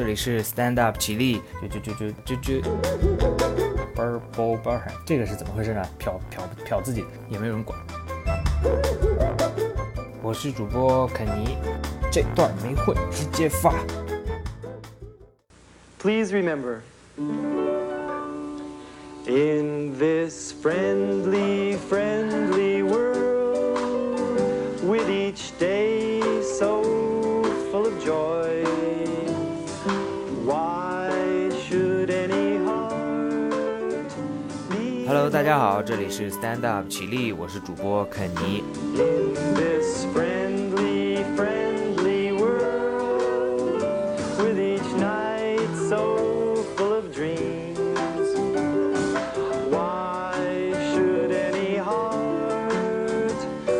这里是 Stand Up 起立，就就就就就就，嘣儿嘣嘣儿，这个是怎么回事呢？瞟瞟瞟自己，也没有人管。我是主播肯尼，这段没会直接发。Please remember, in this friendly, friendly world, with each day 大家好，这里是 Stand Up 起立，我是主播肯尼。in this friendly, friendly world, with each night so full of dreams. Why should any heart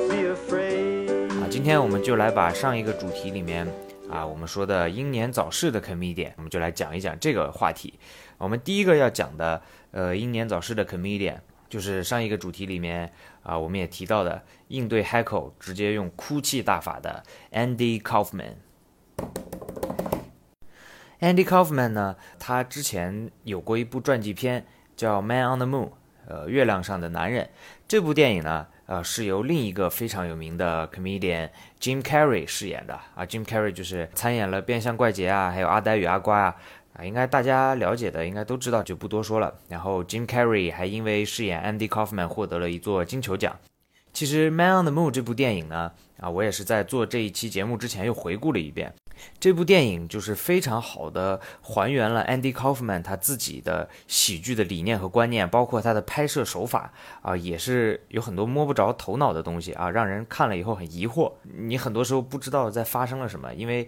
be afraid? 啊，今天我们就来把上一个主题里面啊，我们说的英年早逝的 comedian，我们就来讲一讲这个话题。我们第一个要讲的，呃，英年早逝的 comedian，就是上一个主题里面啊，我们也提到的，应对 heckle 直接用哭泣大法的 Andy Kaufman。Andy Kaufman 呢，他之前有过一部传记片叫《Man on the Moon》，呃，月亮上的男人。这部电影呢，呃，是由另一个非常有名的 comedian Jim Carrey 饰演的啊。Jim Carrey 就是参演了《变相怪杰》啊，还有《阿呆与阿瓜》啊，啊，应该大家了解的应该都知道，就不多说了。然后 Jim Carrey 还因为饰演 Andy Kaufman 获得了一座金球奖。其实《Man on the Moon》这部电影呢，啊，我也是在做这一期节目之前又回顾了一遍。这部电影就是非常好的还原了 Andy Kaufman 他自己的喜剧的理念和观念，包括他的拍摄手法啊，也是有很多摸不着头脑的东西啊，让人看了以后很疑惑。你很多时候不知道在发生了什么，因为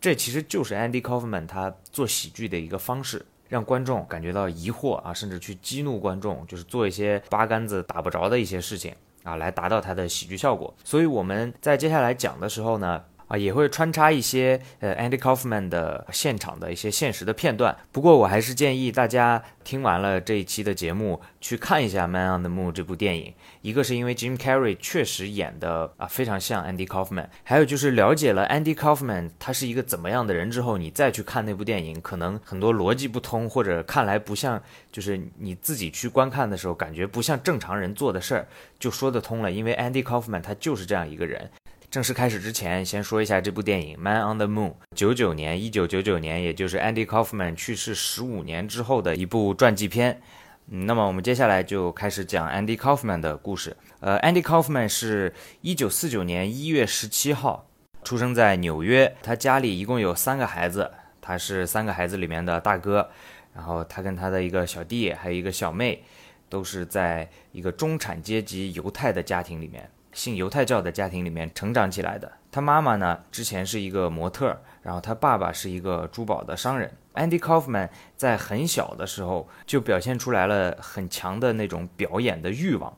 这其实就是 Andy Kaufman 他做喜剧的一个方式。让观众感觉到疑惑啊，甚至去激怒观众，就是做一些八竿子打不着的一些事情啊，来达到他的喜剧效果。所以我们在接下来讲的时候呢，啊，也会穿插一些呃 Andy Kaufman 的现场的一些现实的片段。不过我还是建议大家听完了这一期的节目，去看一下《Man on the Moon》这部电影。一个是因为 Jim Carrey 确实演的啊非常像 Andy Kaufman，还有就是了解了 Andy Kaufman 他是一个怎么样的人之后，你再去看那部电影，可能很多逻辑不通，或者看来不像，就是你自己去观看的时候感觉不像正常人做的事儿，就说得通了。因为 Andy Kaufman 他就是这样一个人。正式开始之前，先说一下这部电影《Man on the Moon》，九九年，一九九九年，也就是 Andy Kaufman 去世十五年之后的一部传记片。嗯，那么我们接下来就开始讲 Andy Kaufman 的故事。呃，Andy Kaufman 是一九四九年一月十七号出生在纽约，他家里一共有三个孩子，他是三个孩子里面的大哥。然后他跟他的一个小弟还有一个小妹，都是在一个中产阶级犹太的家庭里面。信犹太教的家庭里面成长起来的。他妈妈呢，之前是一个模特，然后他爸爸是一个珠宝的商人。Andy Kaufman 在很小的时候就表现出来了很强的那种表演的欲望，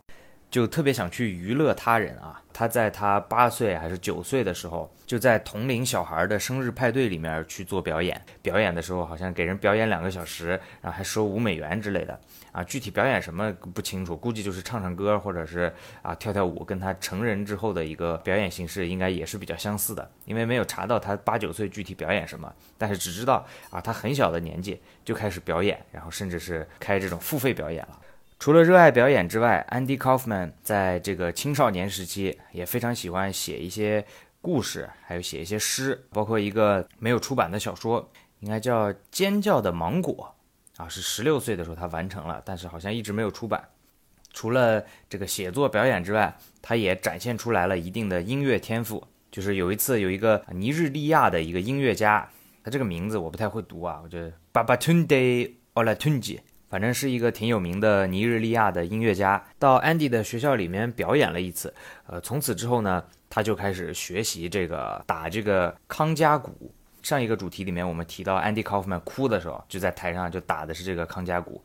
就特别想去娱乐他人啊。他在他八岁还是九岁的时候，就在同龄小孩的生日派对里面去做表演。表演的时候好像给人表演两个小时，然后还收五美元之类的。啊，具体表演什么不清楚，估计就是唱唱歌，或者是啊跳跳舞，跟他成人之后的一个表演形式应该也是比较相似的。因为没有查到他八九岁具体表演什么，但是只知道啊他很小的年纪就开始表演，然后甚至是开这种付费表演了。除了热爱表演之外，Andy Kaufman 在这个青少年时期也非常喜欢写一些故事，还有写一些诗，包括一个没有出版的小说，应该叫《尖叫的芒果》。啊，是十六岁的时候他完成了，但是好像一直没有出版。除了这个写作表演之外，他也展现出来了一定的音乐天赋。就是有一次有一个尼日利亚的一个音乐家，他这个名字我不太会读啊，我觉得 Babatunde Olatunji，反正是一个挺有名的尼日利亚的音乐家，到 Andy 的学校里面表演了一次。呃，从此之后呢，他就开始学习这个打这个康佳鼓。上一个主题里面，我们提到 Andy Kaufman 哭的时候，就在台上就打的是这个康佳鼓。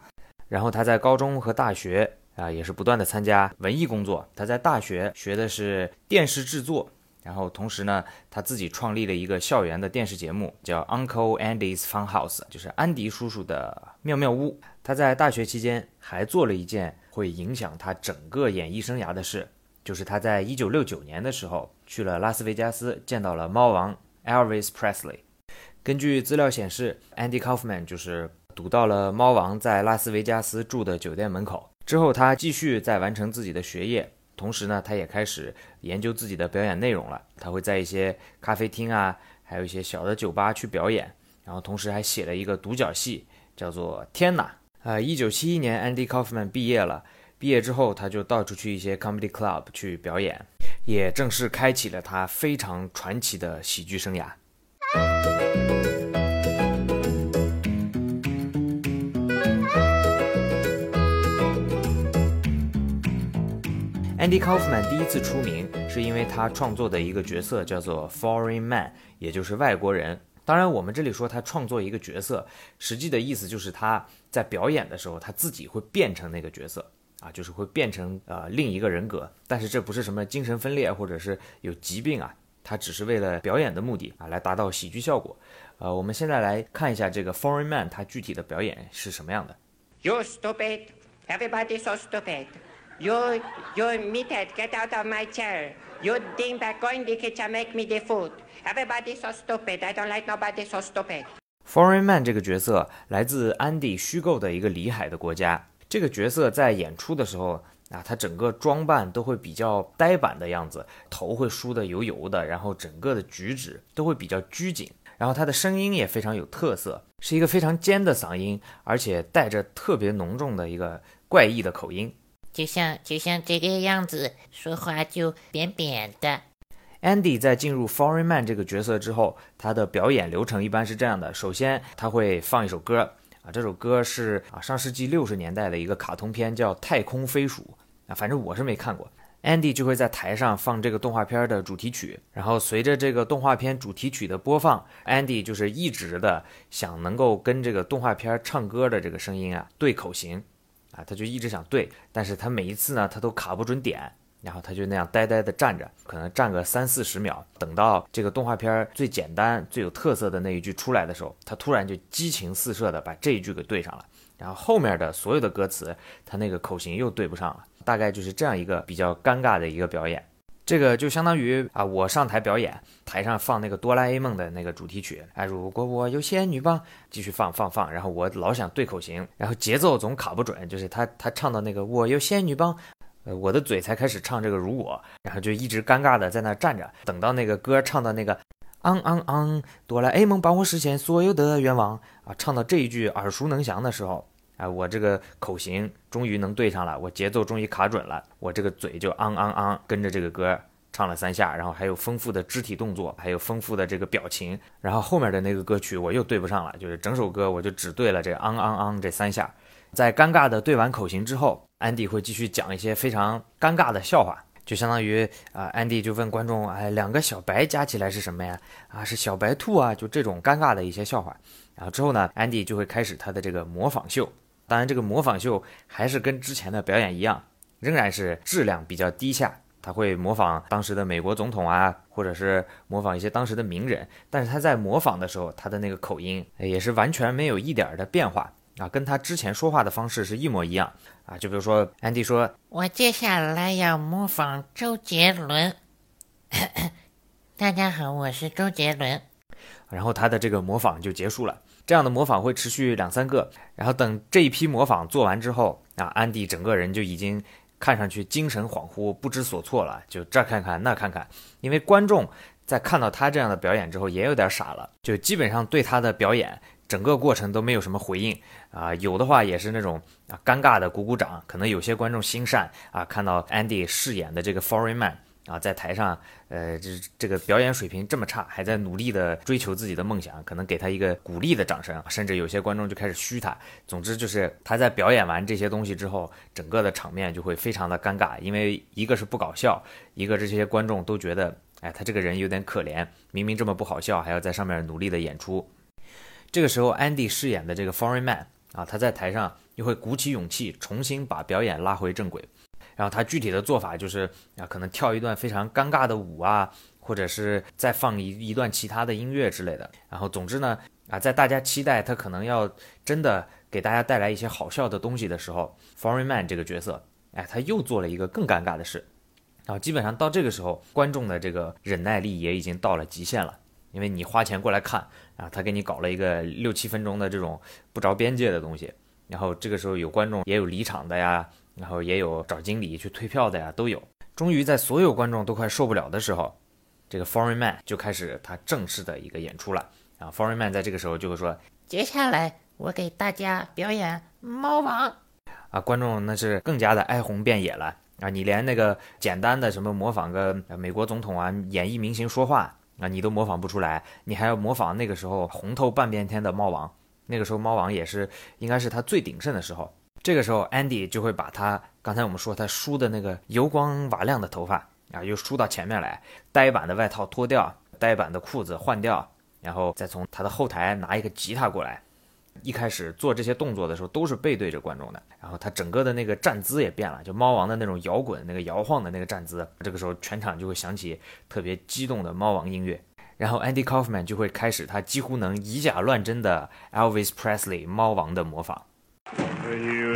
然后他在高中和大学啊，也是不断的参加文艺工作。他在大学学的是电视制作，然后同时呢，他自己创立了一个校园的电视节目，叫 Uncle Andy's Fun House，就是安迪叔叔的妙妙屋。他在大学期间还做了一件会影响他整个演艺生涯的事，就是他在一九六九年的时候去了拉斯维加斯，见到了猫王 Elvis Presley。根据资料显示，Andy Kaufman 就是堵到了猫王在拉斯维加斯住的酒店门口。之后，他继续在完成自己的学业，同时呢，他也开始研究自己的表演内容了。他会在一些咖啡厅啊，还有一些小的酒吧去表演，然后同时还写了一个独角戏，叫做《天哪》。呃，一九七一年，Andy Kaufman 毕业了。毕业之后，他就到处去一些 comedy club 去表演，也正式开启了他非常传奇的喜剧生涯。Andy Kaufman 第一次出名是因为他创作的一个角色叫做 Foreign Man，也就是外国人。当然，我们这里说他创作一个角色，实际的意思就是他在表演的时候，他自己会变成那个角色啊，就是会变成呃另一个人格。但是这不是什么精神分裂或者是有疾病啊，他只是为了表演的目的啊，来达到喜剧效果。呃，我们现在来看一下这个 Foreign Man 他具体的表演是什么样的。You stupid! Everybody so stupid! You, you meathead, get out of my chair! You dingbat, go in the kitchen, make me the food! Everybody so stupid! I don't like nobody so stupid! Foreign Man 这个角色来自安迪虚构的一个里海的国家。这个角色在演出的时候啊，他整个装扮都会比较呆板的样子，头会梳得油油的，然后整个的举止都会比较拘谨。然后他的声音也非常有特色，是一个非常尖的嗓音，而且带着特别浓重的一个怪异的口音。就像就像这个样子，说话就扁扁的。Andy 在进入 Foreign Man 这个角色之后，他的表演流程一般是这样的：首先他会放一首歌啊，这首歌是啊上世纪六十年代的一个卡通片，叫《太空飞鼠》啊，反正我是没看过。Andy 就会在台上放这个动画片的主题曲，然后随着这个动画片主题曲的播放，Andy 就是一直的想能够跟这个动画片唱歌的这个声音啊对口型，啊，他就一直想对，但是他每一次呢他都卡不准点，然后他就那样呆呆的站着，可能站个三四十秒，等到这个动画片最简单、最有特色的那一句出来的时候，他突然就激情四射的把这一句给对上了，然后后面的所有的歌词他那个口型又对不上了。大概就是这样一个比较尴尬的一个表演，这个就相当于啊，我上台表演，台上放那个哆啦 A 梦的那个主题曲，哎，如果我有仙女棒，继续放放放，然后我老想对口型，然后节奏总卡不准，就是他他唱到那个我有仙女棒，我的嘴才开始唱这个如果，然后就一直尴尬的在那站着，等到那个歌唱到那个昂昂昂，哆啦 A 梦帮我实现所有的愿望啊，唱到这一句耳熟能详的时候。哎，我这个口型终于能对上了，我节奏终于卡准了，我这个嘴就昂昂昂跟着这个歌唱了三下，然后还有丰富的肢体动作，还有丰富的这个表情，然后后面的那个歌曲我又对不上了，就是整首歌我就只对了这昂昂昂这三下。在尴尬的对完口型之后，安迪会继续讲一些非常尴尬的笑话，就相当于啊、安迪就问观众，哎，两个小白加起来是什么呀？啊，是小白兔啊，就这种尴尬的一些笑话。然后之后呢，安迪就会开始他的这个模仿秀。当然，这个模仿秀还是跟之前的表演一样，仍然是质量比较低下。他会模仿当时的美国总统啊，或者是模仿一些当时的名人，但是他在模仿的时候，他的那个口音也是完全没有一点的变化啊，跟他之前说话的方式是一模一样啊。就比如说，安迪说我接下来要模仿周杰伦。大家好，我是周杰伦。然后他的这个模仿就结束了。这样的模仿会持续两三个，然后等这一批模仿做完之后，啊，安迪整个人就已经看上去精神恍惚、不知所措了，就这看看那看看。因为观众在看到他这样的表演之后，也有点傻了，就基本上对他的表演整个过程都没有什么回应啊，有的话也是那种啊尴尬的鼓鼓掌。可能有些观众心善啊，看到安迪饰演的这个 Foreign Man。啊，在台上，呃，这这个表演水平这么差，还在努力的追求自己的梦想，可能给他一个鼓励的掌声，甚至有些观众就开始嘘他。总之就是他在表演完这些东西之后，整个的场面就会非常的尴尬，因为一个是不搞笑，一个这些观众都觉得，哎，他这个人有点可怜，明明这么不好笑，还要在上面努力的演出。这个时候，安迪饰演的这个 Foreign Man 啊，他在台上又会鼓起勇气，重新把表演拉回正轨。然后他具体的做法就是啊，可能跳一段非常尴尬的舞啊，或者是再放一一段其他的音乐之类的。然后总之呢，啊，在大家期待他可能要真的给大家带来一些好笑的东西的时候，Foreman 这个角色，哎，他又做了一个更尴尬的事。然后基本上到这个时候，观众的这个忍耐力也已经到了极限了。因为你花钱过来看啊，他给你搞了一个六七分钟的这种不着边界的东西，然后这个时候有观众，也有离场的呀，然后也有找经理去退票的呀，都有。终于在所有观众都快受不了的时候，这个 Foreign Man 就开始他正式的一个演出了啊。Foreign Man 在这个时候就会说接下来我给大家表演猫王。啊，观众那是更加的哀鸿遍野了啊！你连那个简单的什么模仿个呃美国总统啊、演艺明星说话那，你都模仿不出来，你还要模仿那个时候红透半边天的猫王。那个时候猫王也是应该是他最鼎盛的时候。这个时候，Andy 就会把他刚才我们说他梳的那个油光瓦亮的头发啊，又梳到前面来，呆板的外套脱掉，呆板的裤子换掉，然后再从他的后台拿一个吉他过来。一开始做这些动作的时候都是背对着观众的，然后他整个的那个站姿也变了，就猫王的那种摇滚、那个摇晃的那个站姿。这个时候全场就会响起特别激动的猫王音乐，然后 Andy Kaufman 就会开始他几乎能以假乱真的 Elvis Presley 猫王的模仿。Here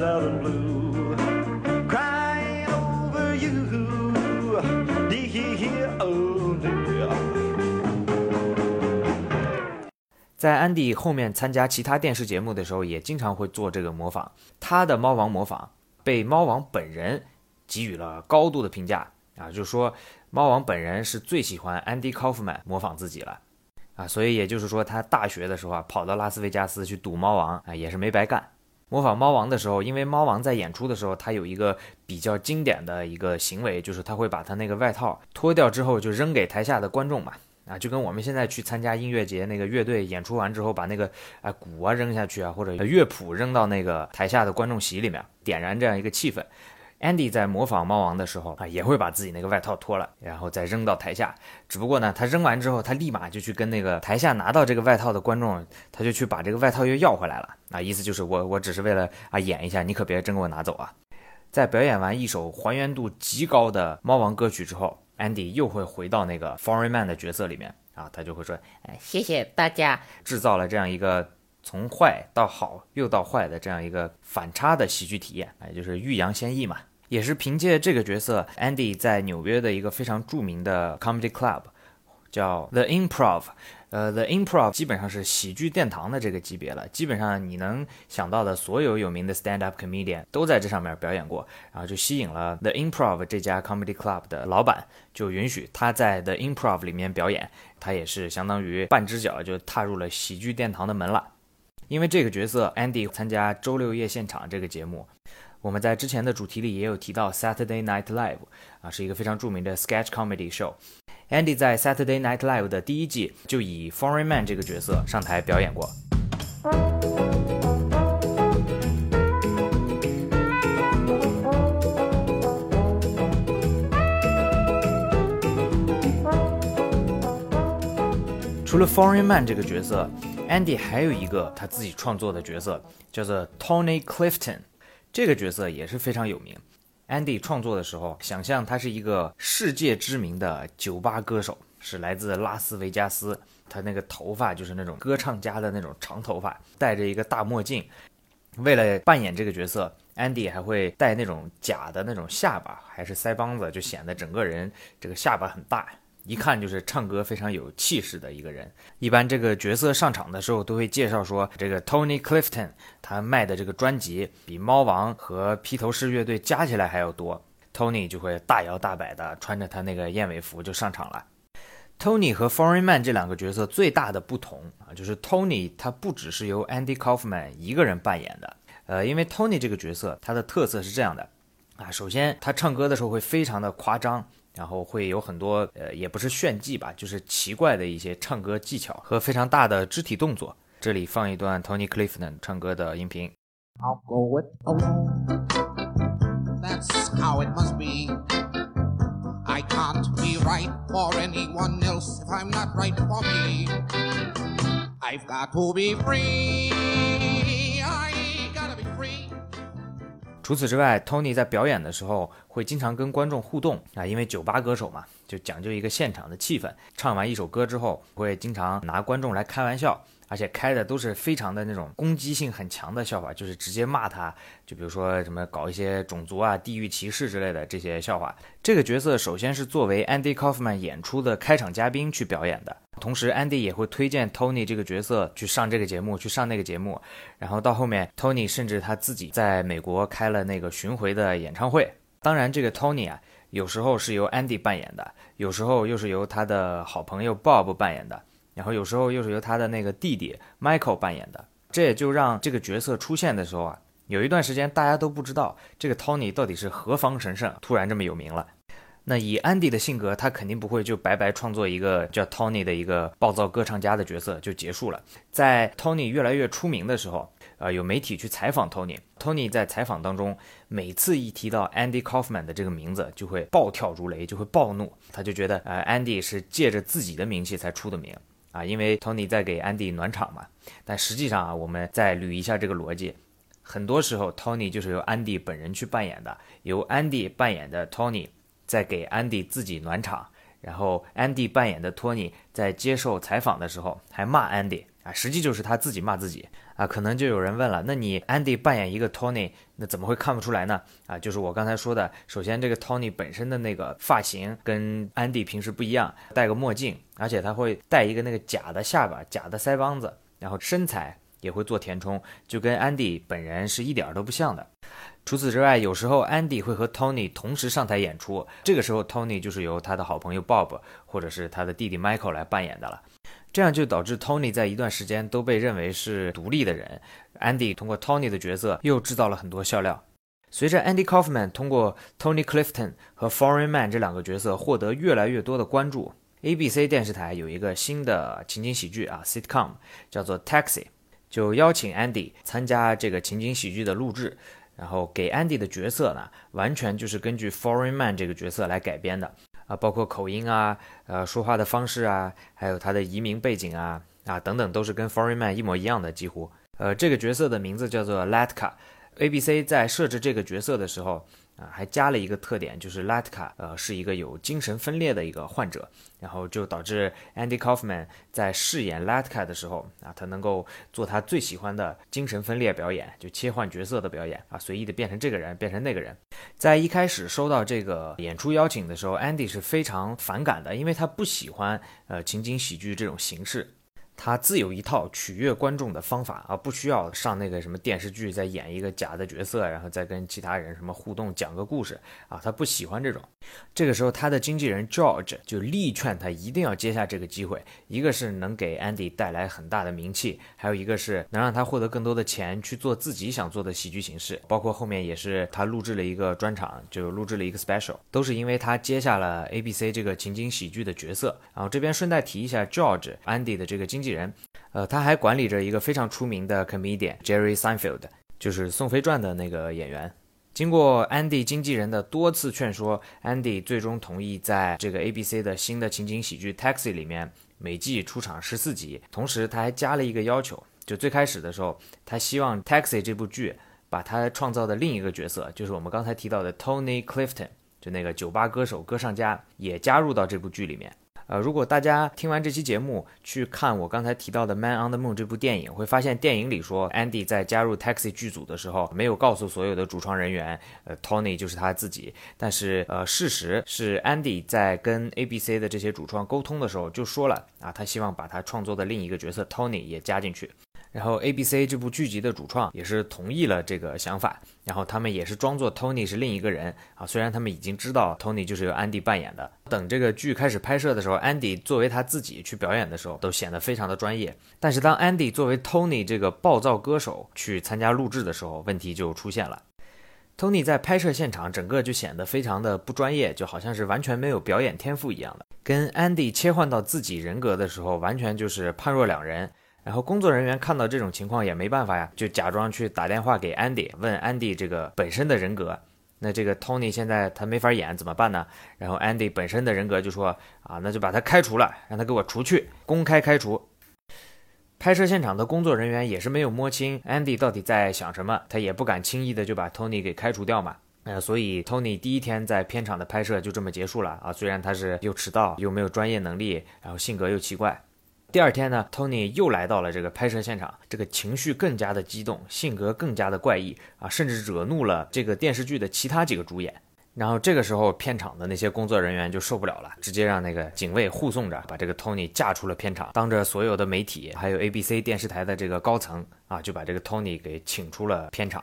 be sad and blue, Cry over you, dear only. 在安迪后面参加其他电视节目的时候，也经常会做这个模仿。他的猫王模仿被猫王本人给予了高度的评价啊，就是说猫王本人是最喜欢 Andy Kaufman 模仿自己了啊，所以也就是说，他大学的时候啊，跑到拉斯维加斯去赌猫王啊，也是没白干。模仿猫王的时候，因为猫王在演出的时候，他有一个比较经典的一个行为，就是他会把他那个外套脱掉之后就扔给台下的观众嘛。啊，就跟我们现在去参加音乐节，那个乐队演出完之后，把那个啊鼓啊扔下去啊，或者乐谱扔到那个台下的观众席里面，点燃这样一个气氛。Andy 在模仿猫王的时候啊，也会把自己那个外套脱了，然后再扔到台下。只不过呢，他扔完之后，他立马就去跟那个台下拿到这个外套的观众，他就去把这个外套又要回来了。啊，意思就是我我只是为了啊演一下，你可别真给我拿走啊。在表演完一首还原度极高的猫王歌曲之后，Andy 又会回到那个 Foreign Man 的角色里面啊，他就会说，哎谢谢大家。制造了这样一个从坏到好又到坏的这样一个反差的喜剧体验，哎，就是欲扬先抑嘛。也是凭借这个角色，Andy 在纽约的一个非常著名的 comedy club 叫 The Improv，呃，The Improv 基本上是喜剧殿堂的这个级别了，基本上你能想到的所有有名的 stand up comedian 都在这上面表演过，然后就吸引了 The Improv 这家 comedy club 的老板，就允许他在 The Improv 里面表演，他也是相当于半只脚就踏入了喜剧殿堂的门了。因为这个角色，Andy 参加周六夜现场这个节目，我们在之前的主题里也有提到 Saturday Night Live，啊，是一个非常著名的 sketch comedy show。Andy 在 Saturday Night Live 的第一季就以 Foreign Man 这个角色上台表演过。除了 Foreign Man 这个角色，Andy 还有一个他自己创作的角色，叫做 Tony Clifton。这个角色也是非常有名。Andy 创作的时候，想象他是一个世界知名的酒吧歌手，是来自拉斯维加斯。他那个头发就是那种歌唱家的那种长头发，戴着一个大墨镜。为了扮演这个角色，Andy 还会戴那种假的那种下巴，还是腮帮子，就显得整个人这个下巴很大，一看就是唱歌非常有气势的一个人。一般这个角色上场的时候，都会介绍说，这个 Tony Clifton 他卖的这个专辑比猫王和披头士乐队加起来还要多。Tony 就会大摇大摆的穿着他那个燕尾服就上场了。Tony 和 Foreign Man 这两个角色最大的不同啊，就是 Tony 他不只是由 Andy Kaufman 一个人扮演的，呃，因为 Tony 这个角色他的特色是这样的啊，首先他唱歌的时候会非常的夸张，然后会有很多呃，也不是炫技吧，就是奇怪的一些唱歌技巧和非常大的肢体动作。这里放一段 Tony Clifton 唱歌的音频。I'll go with alone. That's how it must be. I can't be right for anyone else if I'm not right for me. I've got to be free. 除此之外，Tony 在表演的时候会经常跟观众互动啊，因为酒吧歌手嘛，就讲究一个现场的气氛。唱完一首歌之后，会经常拿观众来开玩笑而且开的都是非常的那种攻击性很强的笑话，就是直接骂他，就比如说什么搞一些种族啊、地域歧视之类的这些笑话。这个角色首先是作为 Andy Kaufman 演出的开场嘉宾去表演的，同时 Andy 也会推荐 Tony 这个角色去上这个节目，去上那个节目。然后到后面，Tony 甚至他自己在美国开了那个巡回的演唱会。当然，这个 Tony 啊，有时候是由 Andy 扮演的，有时候又是由他的好朋友 Bob 扮演的。然后有时候又是由他的那个弟弟 Michael 扮演的，这也就让这个角色出现的时候啊，有一段时间大家都不知道这个 Tony 到底是何方神圣，突然这么有名了。那以 Andy 的性格，他肯定不会就白白创作一个叫 Tony 的一个暴躁歌唱家的角色就结束了。在 Tony 越来越出名的时候，呃，有媒体去采访 Tony，Tony 在采访当中，每次一提到 Andy Kaufman 的这个名字，就会暴跳如雷，就会暴怒，他就觉得呃 Andy 是借着自己的名气才出的名。啊，因为 Tony 在给 Andy 暖场嘛，但实际上啊，我们再捋一下这个逻辑，很多时候 Tony 就是由 Andy 本人去扮演的，由 Andy 扮演的 Tony 在给 Andy 自己暖场，然后 Andy 扮演的 Tony 在接受采访的时候还骂 Andy 啊，实际就是他自己骂自己啊。可能就有人问了，那你 Andy 扮演一个 Tony，那怎么会看不出来呢？啊，就是我刚才说的，首先这个 Tony 本身的那个发型跟 Andy 平时不一样，戴个墨镜。而且他会戴一个那个假的下巴、假的腮帮子，然后身材也会做填充，就跟安迪本人是一点都不像的。除此之外，有时候安迪会和 Tony 同时上台演出，这个时候 Tony 就是由他的好朋友 Bob 或者是他的弟弟 Michael 来扮演的了。这样就导致 Tony 在一段时间都被认为是独立的人。Andy 通过 Tony 的角色又制造了很多笑料。随着 Andy Kaufman 通过 Tony Clifton 和 Foreign Man 这两个角色获得越来越多的关注。ABC 电视台有一个新的情景喜剧啊，sitcom 叫做 Taxi，就邀请 Andy 参加这个情景喜剧的录制，然后给 Andy 的角色呢，完全就是根据 Foreign Man 这个角色来改编的啊，包括口音啊，呃，说话的方式啊，还有他的移民背景啊，啊等等，都是跟 Foreign Man 一模一样的，几乎。呃，这个角色的名字叫做 Latka，ABC 在设置这个角色的时候。啊，还加了一个特点，就是 Latka，呃，是一个有精神分裂的一个患者，然后就导致 Andy Kaufman 在饰演 Latka 的时候，啊，他能够做他最喜欢的精神分裂表演，就切换角色的表演，啊，随意的变成这个人，变成那个人。在一开始收到这个演出邀请的时候，Andy 是非常反感的，因为他不喜欢呃情景喜剧这种形式。他自有一套取悦观众的方法啊，不需要上那个什么电视剧再演一个假的角色，然后再跟其他人什么互动讲个故事啊，他不喜欢这种。这个时候，他的经纪人 George 就力劝他一定要接下这个机会，一个是能给 Andy 带来很大的名气，还有一个是能让他获得更多的钱去做自己想做的喜剧形式。包括后面也是他录制了一个专场，就录制了一个 special，都是因为他接下了 ABC 这个情景喜剧的角色。然后这边顺带提一下 George Andy 的这个经纪。人，呃，他还管理着一个非常出名的 comedian Jerry Seinfeld，就是《宋飞传》的那个演员。经过 Andy 经纪人的多次劝说，Andy 最终同意在这个 ABC 的新的情景喜剧 Taxi 里面每季出场十四集。同时，他还加了一个要求，就最开始的时候，他希望 Taxi 这部剧把他创造的另一个角色，就是我们刚才提到的 Tony Clifton，就那个酒吧歌手、歌唱家，也加入到这部剧里面。呃，如果大家听完这期节目去看我刚才提到的《Man on the Moon》这部电影，会发现电影里说，Andy 在加入 Taxi 剧组的时候，没有告诉所有的主创人员，呃，Tony 就是他自己。但是，呃，事实是，Andy 在跟 ABC 的这些主创沟通的时候就说了，啊，他希望把他创作的另一个角色 Tony 也加进去。然后，ABC 这部剧集的主创也是同意了这个想法，然后他们也是装作 Tony 是另一个人啊，虽然他们已经知道 Tony 就是由 Andy 扮演的。等这个剧开始拍摄的时候，Andy 作为他自己去表演的时候，都显得非常的专业。但是当 Andy 作为 Tony 这个暴躁歌手去参加录制的时候，问题就出现了。Tony 在拍摄现场整个就显得非常的不专业，就好像是完全没有表演天赋一样的。跟 Andy 切换到自己人格的时候，完全就是判若两人。然后工作人员看到这种情况也没办法呀，就假装去打电话给 Andy，问 Andy 这个本身的人格。那这个 Tony 现在他没法演，怎么办呢？然后 Andy 本身的人格就说啊，那就把他开除了，让他给我除去，公开开除。拍摄现场的工作人员也是没有摸清 Andy 到底在想什么，他也不敢轻易的就把 Tony 给开除掉嘛。呃，所以 Tony 第一天在片场的拍摄就这么结束了啊。虽然他是又迟到又没有专业能力，然后性格又奇怪。第二天呢，Tony 又来到了这个拍摄现场，这个情绪更加的激动，性格更加的怪异啊，甚至惹怒了这个电视剧的其他几个主演。然后这个时候，片场的那些工作人员就受不了了，直接让那个警卫护送着把这个 Tony 架出了片场，当着所有的媒体，还有 ABC 电视台的这个高层啊，就把这个 Tony 给请出了片场。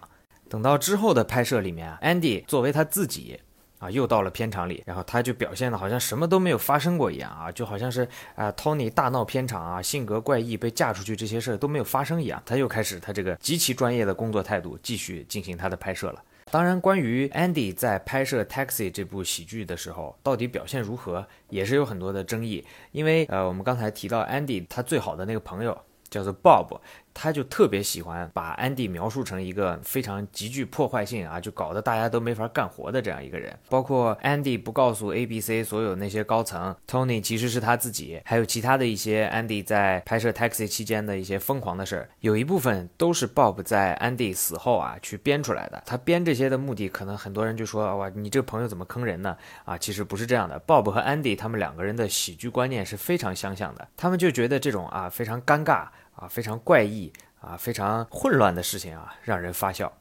等到之后的拍摄里面，Andy 作为他自己啊，又到了片场里，然后他就表现的好像什么都没有发生过一样啊，就好像是啊 Tony 大闹片场啊，性格怪异被架出去这些事儿都没有发生一样，他又开始他这个极其专业的工作态度，继续进行他的拍摄了。当然，关于 Andy 在拍摄《Taxi》这部喜剧的时候，到底表现如何，也是有很多的争议。因为呃，我们刚才提到 Andy 他最好的那个朋友叫做 Bob。他就特别喜欢把安迪描述成一个非常极具破坏性啊，就搞得大家都没法干活的这样一个人。包括安迪不告诉 ABC 所有那些高层，Tony 其实是他自己，还有其他的一些安迪在拍摄 Taxi 期间的一些疯狂的事儿，有一部分都是 Bob 在安迪死后啊去编出来的。他编这些的目的，可能很多人就说哇，你这个朋友怎么坑人呢？啊，其实不是这样的。Bob 和安迪他们两个人的喜剧观念是非常相像的，他们就觉得这种啊非常尴尬。啊，非常怪异啊，非常混乱的事情啊，让人发笑。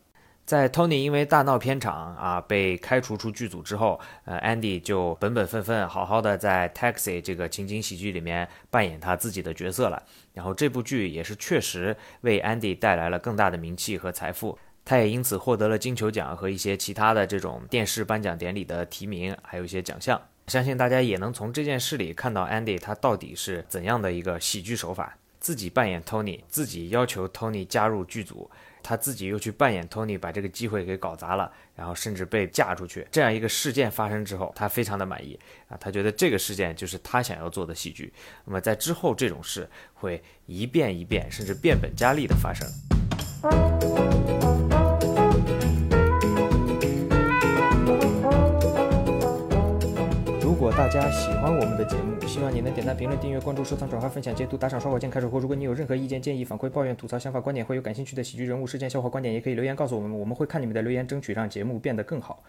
在 Tony 因为大闹片场啊被开除出剧组之后，呃，Andy 就本本分分好好的在 Taxi 这个情景喜剧里面扮演他自己的角色了。然后这部剧也是确实为 Andy 带来了更大的名气和财富，他也因此获得了金球奖和一些其他的这种电视颁奖典礼的提名，还有一些奖项。相信大家也能从这件事里看到 Andy 他到底是怎样的一个喜剧手法。自己扮演 Tony，自己要求 Tony 加入剧组，他自己又去扮演 Tony，把这个机会给搞砸了，然后甚至被嫁出去。这样一个事件发生之后，他非常的满意啊，他觉得这个事件就是他想要做的喜剧。那么在之后，这种事会一遍一遍，甚至变本加厉的发生。如果大家喜欢我们的节目，希望你能点赞、评论、订阅、关注、收藏、转发、分享、截图、打赏、刷火箭、开始或如果你有任何意见、建议、反馈、抱怨、吐槽、想法、观点，或有感兴趣的喜剧人物、事件、笑话、观点，也可以留言告诉我们，我们会看你们的留言，争取让节目变得更好。